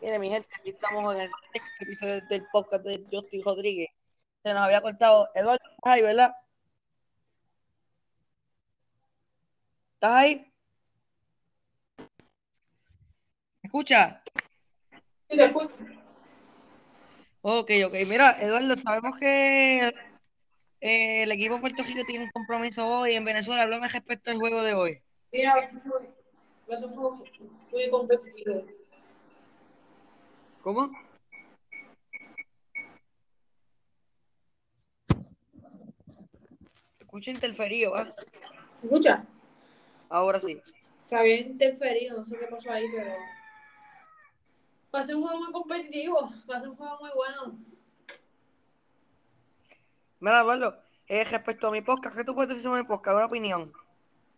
Mire, mi gente, aquí estamos en el sexto episodio del podcast de Justin Rodríguez. Se nos había cortado Eduardo, ¿estás ahí, verdad? ¿Estás ahí? ¿Me escucha? Sí, te escucho. Ok, ok. Mira, Eduardo, sabemos que eh, el equipo de Puerto Rico tiene un compromiso hoy en Venezuela. Háblame respecto al juego de hoy. Mira, ser muy muy competitivo. ¿Cómo? Te escucho interferido, ¿va? ¿Escucha? Ahora sí. Se había interferido, no sé qué pasó ahí, pero. Va a ser un juego muy competitivo, va a ser un juego muy bueno. Mira, Eduardo, eh, respecto a mi podcast, ¿qué tú puedes decir sobre mi podcast? Una opinión.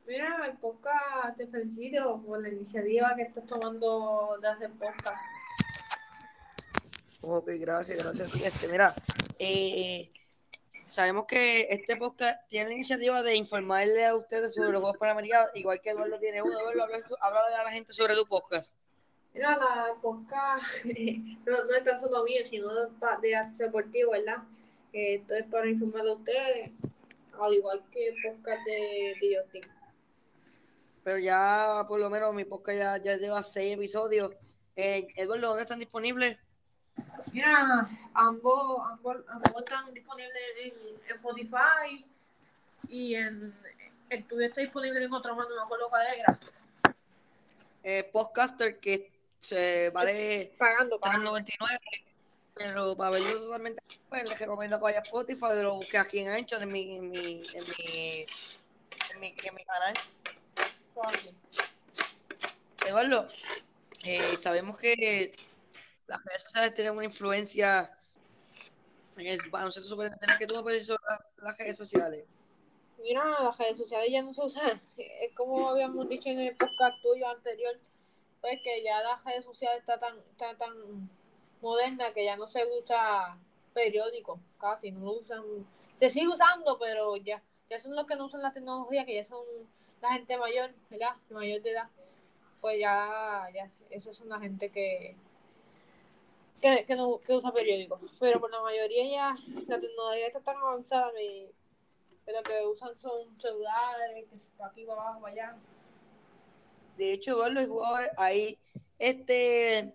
Mira, el podcast, te felicito por la iniciativa que estás tomando de hacer podcast. Ok, gracias, gracias. Este, mira, eh, sabemos que este podcast tiene la iniciativa de informarle a ustedes sobre los Juegos Panamericanos, igual que Eduardo tiene uno. Eduardo, habla a la gente sobre tu podcast. Mira, la podcast no, no es tan solo mío, sino de, de Acceso Deportivo, ¿verdad? Eh, esto es para informar a ustedes, al igual que el podcast de, Justin. Pero ya, por lo menos, mi podcast ya, ya lleva seis episodios. Eh, Eduardo, ¿dónde están disponibles? Mira, ambos, ambos, ambos están disponibles en, en Spotify y en el tuyo está disponible en otro mano, no me acuerdo cuál era. Eh, Podcaster, que se vale Pagando, pagando. 3.99, pero para verlo totalmente, pues les recomiendo que vaya a Spotify o lo busque aquí en Anchor, en mi, en mi, en mi, en mi, en mi canal. Eduardo, eh, sabemos que las redes sociales tienen una influencia en el baloncesto super que tú me puedes sobre las- redes sociales. Mira, las redes sociales ya no se usan. Es como habíamos dicho en el podcast tuyo anterior, pues que ya las redes sociales está tan, está tan moderna que ya no se usa periódico, casi, no lo usan. Se sigue usando, pero ya, ya son los que no usan la tecnología, que ya son la gente mayor, ¿verdad? Mayor de edad. Pues ya, ya, esos son la gente que, que, que, no, que usa periódicos. Pero por la mayoría ya la tecnología está tan avanzada que que lo que usan son celulares, que para aquí, para abajo, para allá. De hecho, hay jugadores, hay este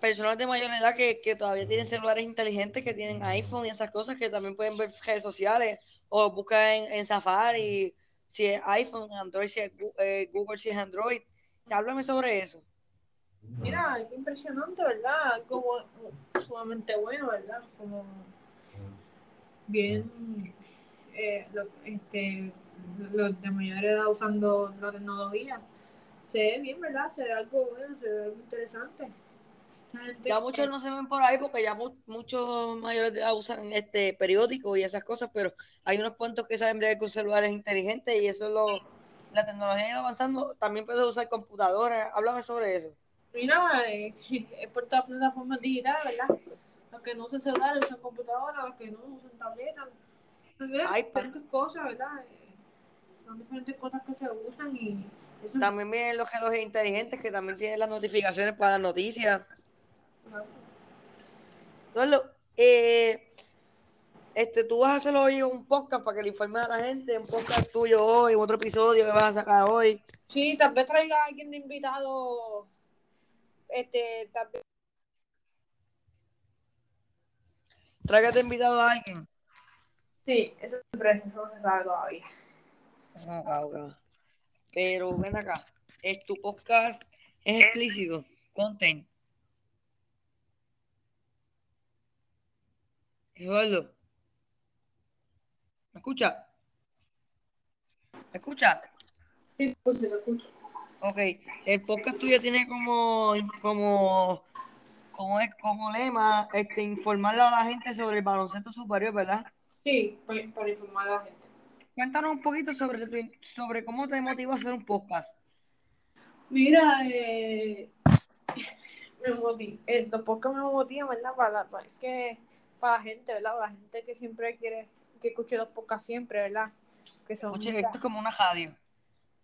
personas de mayor edad que, que todavía tienen celulares inteligentes, que tienen iPhone y esas cosas, que también pueden ver redes sociales o buscar en, en Safari si es iPhone, Android, si es eh, Google, si es Android. Háblame sobre eso. Mira, es impresionante, ¿verdad? Algo sumamente bueno, ¿verdad? Como bien, eh, lo- este, los de mayor edad usando la tecnología. Se ve bien, ¿verdad? Se ve algo bueno, se ve algo interesante. Gente Ya muchos no se ven por ahí porque ya mu- muchos mayores de edad usan este periódico y esas cosas, pero hay unos cuantos que saben bregar con celulares inteligentes y eso es lo, la tecnología avanzando. También puedes usar computadoras. Háblame sobre eso. Mira, eh, es por todas las plataformas digitales, ¿verdad? Los que no usan celulares usan computadoras, los que no usan tabletas. iPad. Diferentes cosas, ¿verdad? Eh, Son diferentes cosas que se usan y eso También vienen los relojes inteligentes que también tienen las notificaciones para las noticias. Eh, este, tú vas a hacer hoy un podcast para que le informes a la gente, un podcast tuyo hoy, otro episodio que vas a sacar hoy. Sí, tal vez traiga a alguien de invitado. Este, tal vez. Tráigate invitado a alguien. Sí, eso es sorpresa, eso no se sabe todavía. Ok, ok. Pero ven acá, es tu podcast es explícito, content. Eduardo, ¿me escucha? ¿Me escucha? Sí, escucho, lo escucho. Ok, el podcast tuyo tiene como, como, como es, como lema, este, informarle a la gente sobre el baloncesto superior, ¿verdad? Sí, para, para informar a la gente. Cuéntanos un poquito sobre, tu- sobre cómo te motivó a hacer un podcast. Mira, eh, me motiva, los podcasts me motivan, ¿verdad? Para, para, que, para la gente, ¿verdad? Para la gente que siempre quiere que escuche los podcasts siempre, ¿verdad? Que son, Escuche, esto es como una radio.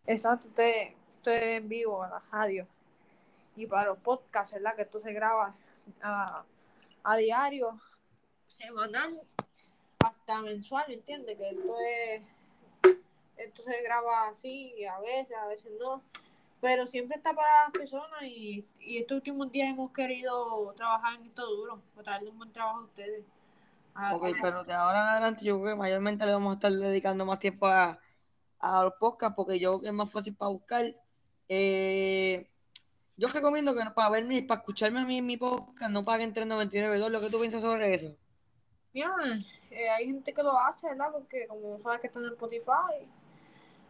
exacto, usted, usted en vivo, a la radio. y para los podcasts, ¿verdad? Que esto se graba a, a diario, semanal, hasta mensual, ¿me entiendes? Que esto es, esto se graba así, a veces, a veces no, pero siempre está para las personas y, y estos últimos días hemos querido trabajar en esto duro, para darle un buen trabajo a ustedes. A- Ok, a- pero de ahora en adelante yo creo que mayormente le vamos a estar dedicando más tiempo a, a los podcasts porque yo creo que es más fácil para buscar. Eh, yo recomiendo que para verme, para escucharme a mí en mi podcast no paguen 3.99 dólares. ¿Lo que tú piensas sobre eso? Mira, eh, hay gente que lo hace, ¿verdad? Porque como sabes que están en Spotify,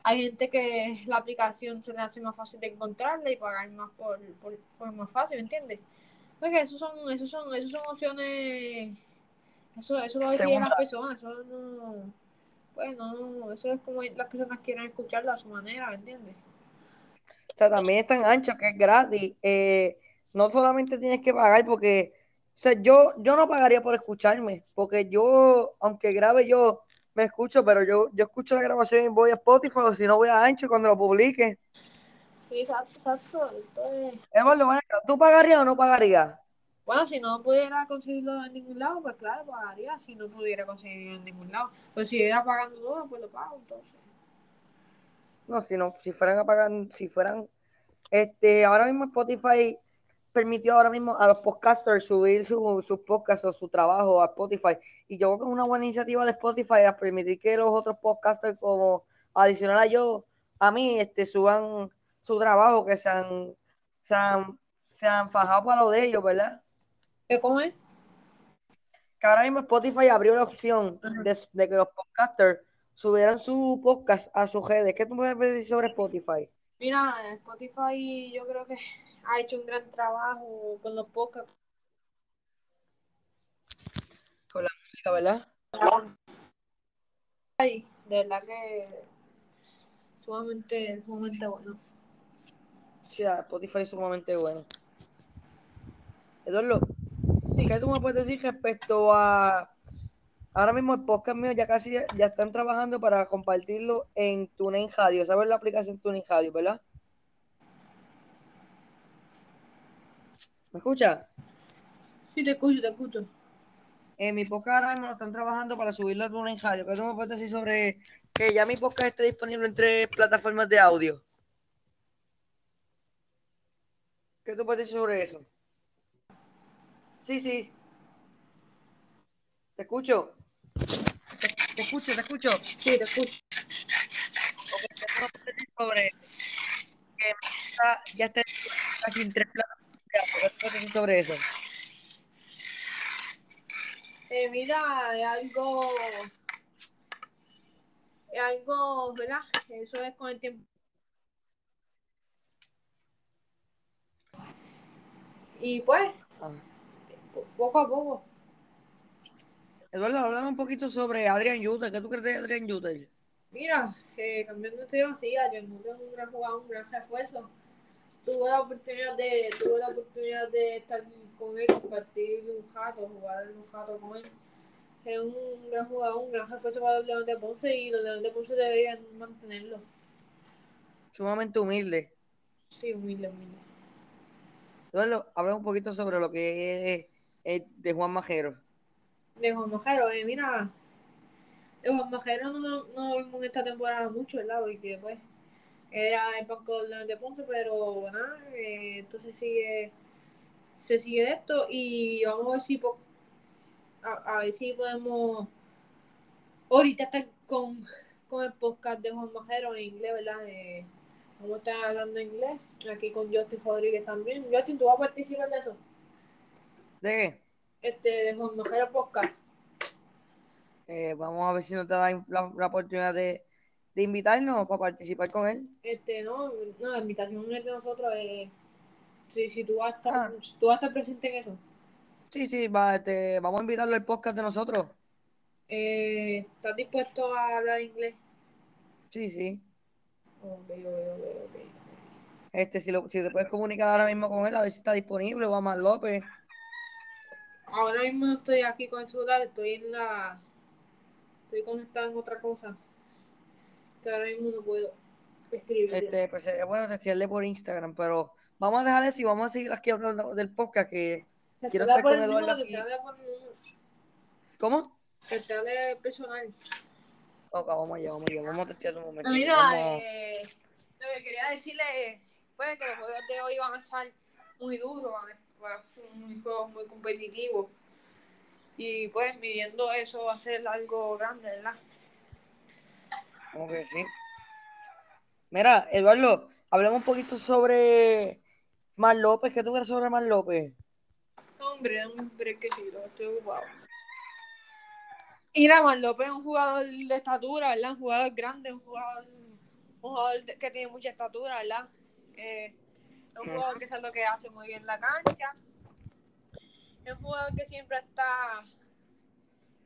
hay gente que la aplicación se le hace más fácil de encontrarla y pagar más por, por, por más fácil, ¿me entiendes? Porque esos son, esos son, esos son opciones, eso, eso lo deciden las personas, eso no, pues no, eso es como las personas quieren escucharlo a su manera, ¿me entiendes? O sea, también es tan ancho que es gratis. Eh, no solamente tienes que pagar porque, o sea, yo, yo no pagaría por escucharme, porque yo, aunque grabe yo, me escucho, pero yo, yo escucho la grabación y voy a Spotify o si no voy a Ancho cuando lo publique. Sí, exacto, Eduardo, ¿tú pagarías o no pagarías? Bueno, si no pudiera conseguirlo en ningún lado, pues claro, pagaría. Si no pudiera conseguirlo en ningún lado, pues si era pagando todo, pues lo pago entonces. No, si no, si fueran a pagar, si fueran, este, ahora mismo Spotify permitió ahora mismo a los podcasters subir su- sus podcasts o su trabajo a Spotify. Y yo creo que es una buena iniciativa de Spotify a permitir que los otros podcasters, como adicional a yo, a mí, este, suban su trabajo, que se han, se han, se han fajado para lo de ellos, ¿verdad? ¿Qué cómo es? Que ahora mismo Spotify abrió la opción de que los podcasters subieran su podcast a sus redes. ¿Qué tú puedes decir sobre Spotify? Mira, Spotify yo creo que ha hecho un gran trabajo con los podcasts. Con la música, ¿verdad? Ay, de verdad que sumamente, sumamente bueno. Sí, Spotify es sumamente bueno. Eduardo, Sí. ¿qué tú me puedes decir respecto a... Ahora mismo el podcast mío ya casi ya están trabajando para compartirlo en TuneIn Radio. ¿Sabes la aplicación TuneIn Radio, verdad? ¿Me escuchas? Sí, te escucho, te escucho. En mi podcast ahora mismo lo están trabajando para subirlo a TuneIn Radio. ¿Qué tú me puedes decir sobre que ya mi podcast esté disponible en tres plataformas de audio? ¿Qué tú puedes decir sobre eso? Sí, sí. Te escucho. Te, te escucho, te escucho. Sí, te escucho. Ok, ¿qué tú me puedes decir sobre que podcast ya esté casi en tres decir sobre eso? Eh, mira, es algo, es algo, ¿verdad? Eso es con el tiempo. Y pues, Ah. po- poco a poco. Eduardo, háblame un poquito sobre Adrian Yuter. ¿Qué tú crees de Adrian Yuter? Mira, eh, cambiando de tema, sí, ayer no tengo un gran jugador, un gran refuerzo. Tuve la oportunidad de, tuve la oportunidad de estar con él, compartir un rato, jugar un rato con él. Es un gran jugador, un gran refuerzo para los Leones de Ponce y los Leones de Ponce deberían mantenerlo. Sumamente humilde. Sí, humilde, humilde. Eduardo, habla un poquito sobre lo que es, es de Juan Majero. De Juan Majero, eh, mira, de Juan Majero no, no, no vimos en esta temporada mucho, ¿verdad? Porque pues era el banco de Ponce, pero nada, eh, entonces sigue, se sigue de esto y vamos a ver si po- a, a ver si podemos ahorita estar con, con el podcast de Juan Majero en inglés, ¿verdad? Eh, vamos a estar hablando inglés, aquí con Justin Rodríguez también. Justin, ¿tú vas a participar de eso? ¿De qué? Este, de Juan Podcast. Eh, vamos a ver si nos da la, la oportunidad de, de invitarnos para participar con él. Este, no, no, la invitación es de nosotros. Eh, si, si tú vas a estar, Ah. si tú vas a estar presente en eso, Sí, sí, va, este, vamos a invitarlo al podcast de nosotros. eh, ¿estás dispuesto a hablar inglés? Sí, sí. Ok, ok, ok, ok. Este, si, lo, si te puedes comunicar ahora mismo con él, a ver si está disponible, o a Mar López. Ahora mismo no estoy aquí con el celular, estoy en la. Estoy conectado en otra cosa. Que ahora mismo no puedo. Escribe. Este, pues sería bueno testearle por Instagram, pero vamos a dejarle si vamos a seguir aquí hablando del podcast que quiero estar con el Eduardo número, aquí. te ¿Cómo? trata personal. Ok, vamos allá, vamos allá, vamos a testear un momento. Mira, Vamos- eh, lo que quería decirle pues que los juegos de hoy van a estar muy duros, van a, van a ser muy juegos muy competitivos. Y pues midiendo eso va a ser algo grande, ¿verdad? Como que sí. Mira, Eduardo, hablemos un poquito sobre Mar López. ¿Qué tú crees sobre Mar López? Hombre, hombre, que sí, lo estoy ocupado. Y Ramón López es un jugador de estatura, ¿verdad? Un jugador grande, un jugador, un jugador que tiene mucha estatura, ¿verdad? Eh, un jugador que sabe lo que hace muy bien en la cancha. Es un jugador que siempre está,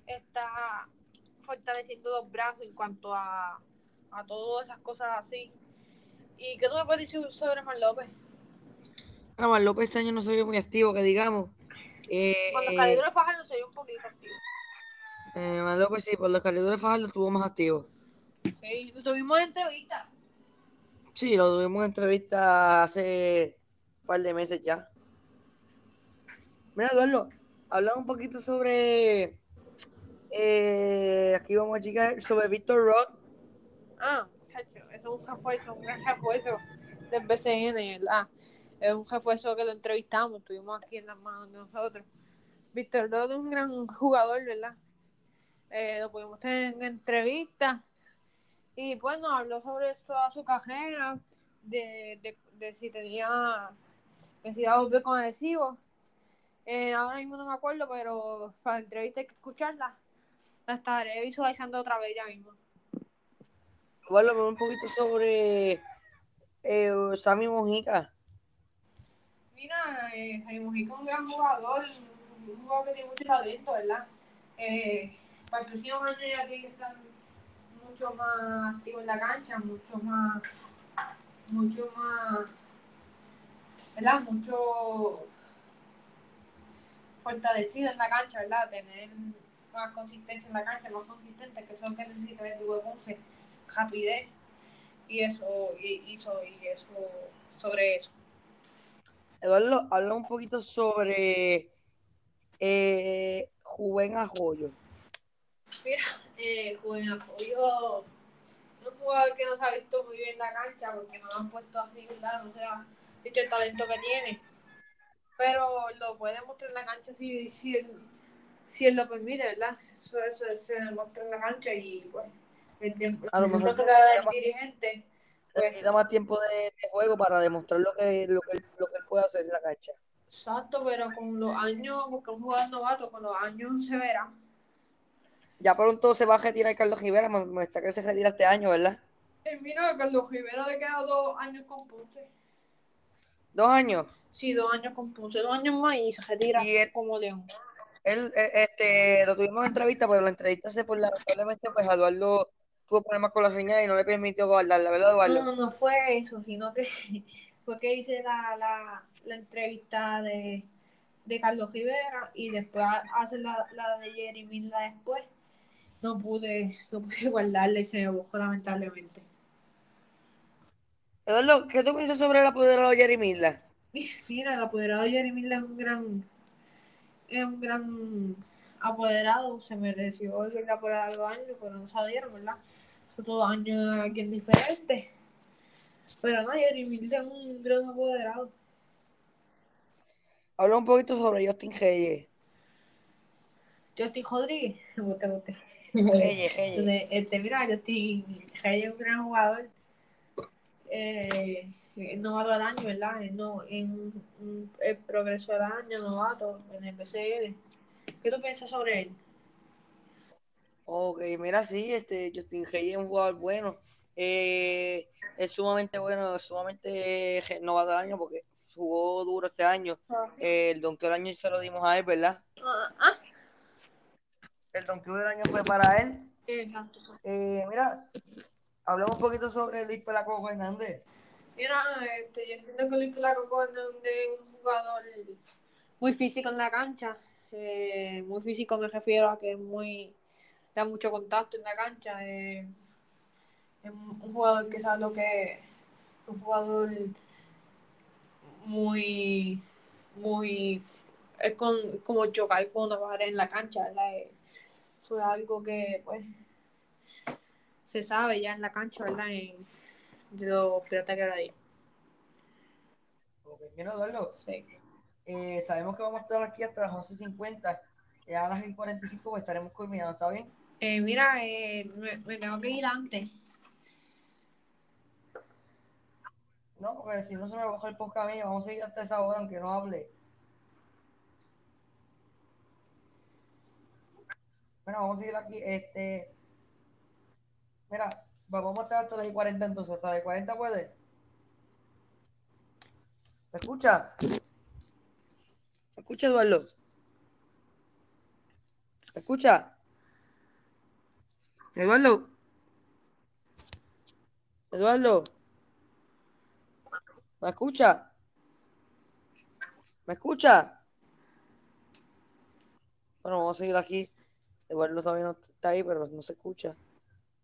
está fortaleciendo los brazos en cuanto a, a todas esas cosas así. ¿Y qué tú me puedes decir sobre Mar López? Bueno, Mar López este año no se vio muy activo, que digamos. Eh, Cuando Calidro de Fajardo se dio un poquito activo. eh, Mar López sí, por los calidores Fajardo estuvo más activo. Sí, tuvimos en entrevista. Sí, lo tuvimos en entrevista hace un par de meses ya. Mira, Eduardo, hablamos un poquito sobre. eh, aquí vamos a checar sobre Víctor Rock. Ah, chacho, eso es un refuerzo, un gran refuerzo del BCN, ¿verdad? Es un refuerzo que lo entrevistamos, estuvimos aquí en las manos de nosotros. Víctor Roth es un gran jugador, ¿verdad? Eh, lo pudimos tener en entrevista y nos habló sobre toda su carrera, de, de, de si tenía, que si iba a volver con Arecibo. Eh, ahora mismo no me acuerdo, pero para la entrevista hay que escucharla. La estaré visualizando otra vez ya mismo. Hablamos un poquito sobre eh, Sammy Mojica. Mira, eh, Jaime Mujica es un gran jugador, un jugador que tiene mucho talento, ¿verdad? Eh, para el próximo año ya tiene que estar mucho más activo en la cancha, mucho más, mucho más, ¿verdad? Mucho fortalecido en la cancha, ¿verdad? Tener más consistencia en la cancha, más consistente, que es lo que necesita el Dúo Ponce, rapidez, y eso, y, y, so- y eso, sobre eso. Eduardo, habla un poquito sobre eh, Juven Arroyo. Mira, eh, Juven Apoyo es un jugador que no se ha visto muy bien en la cancha porque no lo han puesto así, ¿verdad? No se ha visto el talento que tiene. Pero lo puede mostrar en la cancha si, si, él, si él lo permite, ¿verdad? Eso, eso se demuestra en la cancha y pues el tiempo A lo mejor que el dirigente, pues Necesita más tiempo de, de juego para demostrar lo que, lo, que, lo que él puede hacer en la cancha. exacto, pero con los años, porque un jugador novato, con los años se verá. Ya pronto se va a retirar Carlos Rivera, me, me está que se retira este año, ¿verdad? Eh, mira, a Carlos Rivera le queda dos años con Ponce. Dos años. Sí, dos años con Ponce, dos años más y se retira Y él- como León. Él, eh, este, lo tuvimos en entrevista, pero la entrevista se por lamentablemente, pues Eduardo tuvo problemas con la señal y no le permitió guardarla, ¿verdad, Eduardo? No, no fue eso, sino que fue que hice la, la, la entrevista de, de Carlos Rivera y después ha- hace la, la de Jerry Milda después. No pude, no pude guardarla y se me buscó lamentablemente. Eduardo, ¿qué tú piensas sobre el apoderado Jerry Millar? Mira, el apoderado Jerry Milda es un gran, es un gran apoderado, se mereció el apoderado de los años, pero no salieron, ¿verdad? Son todos años aquí en diferentes. Pero no, Jerry Milda es un gran apoderado. Habla un poquito sobre Justin Reyes. Rodríguez, gusta, me gusta. Reyes, Reyes. Entonces, este, mira, Justin Reyes es un gran jugador. Eh, novato del año, ¿verdad? Es no, en, en el progreso del año, novato, en el BCL. ¿Qué tú piensas sobre él? Ok, mira, sí, este Justin Reyes es un jugador bueno. Eh, es sumamente bueno, es sumamente renovado del año porque jugó duro este año. Eh, el donkeo del año se lo dimos a él, ¿verdad? Ah, El donkeo del año fue para él. exacto. Eh, mira, hablamos un poquito sobre Luis Pelaco Hernández. Mira, este, yo entiendo que Luis Placo es un jugador muy físico en la cancha. Eh, muy físico me refiero a que es muy da mucho contacto en la cancha. eh, es un jugador que sabe lo que es, un jugador muy, muy, es con, como chocar con una pared en la cancha, ¿verdad? Es algo que, pues, se sabe ya en la cancha, ¿verdad? En, de los piratas que ahora día. Ok, Mira, Eduardo, Sí. eh, sabemos que vamos a estar aquí hasta las 11.50. Ya a las 10.45 pues estaremos culminando, ¿está bien? Eh, mira, eh, me, me tengo que ir antes. No, porque si no se me baja el podcast a mí, vamos a seguir hasta esa hora, aunque no hable. Bueno, vamos a seguir aquí. Este. Mira, vamos a estar hasta las 40 entonces. ¿Hasta las 40 puede? ¿Me escucha? ¿Me escucha, Eduardo? ¿Me escucha? Eduardo. Eduardo. ¿Me escucha? ¿Me escucha? Bueno, vamos a seguir aquí. Eduardo todavía no está ahí, pero no se escucha.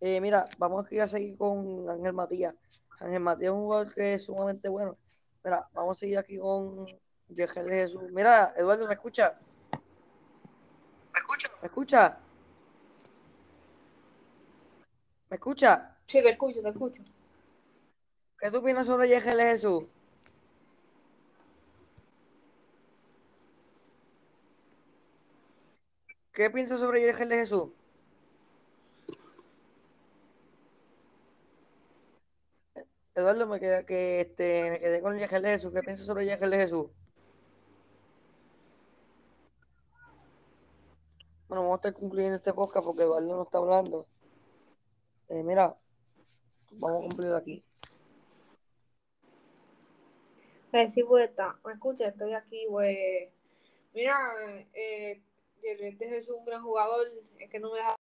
Eh, mira, vamos aquí a seguir con Ángel Matías. Ángel Matías es un jugador que es sumamente bueno. Mira, vamos a seguir aquí con Yegel Jesús. Mira, Eduardo, ¿me escucha? ¿Me escucha? ¿Me escucha? ¿Me escucha? Sí, te escucho, te escucho. ¿Qué tú opinas sobre Yegel Jesús? ¿Qué piensas sobre Yegel de Jesús? Eduardo, me quedé, que, este, me quedé con Yegel de Jesús. ¿Qué piensas sobre Yegel de Jesús? Bueno, vamos a estar concluyendo este podcast porque Eduardo no está hablando. Eh, mira, vamos a cumplir aquí. Eh, sí, pues, está. me escucha, estoy aquí, pues. Mira, eh, De Jesús es un gran jugador, es que no me deja.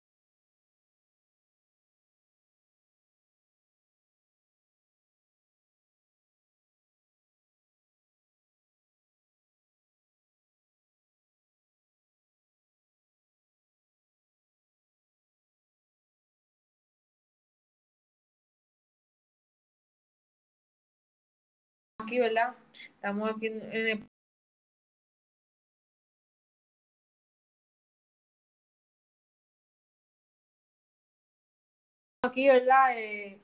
Aquí, ¿verdad? Estamos aquí en el aquí, ¿verdad? Eh,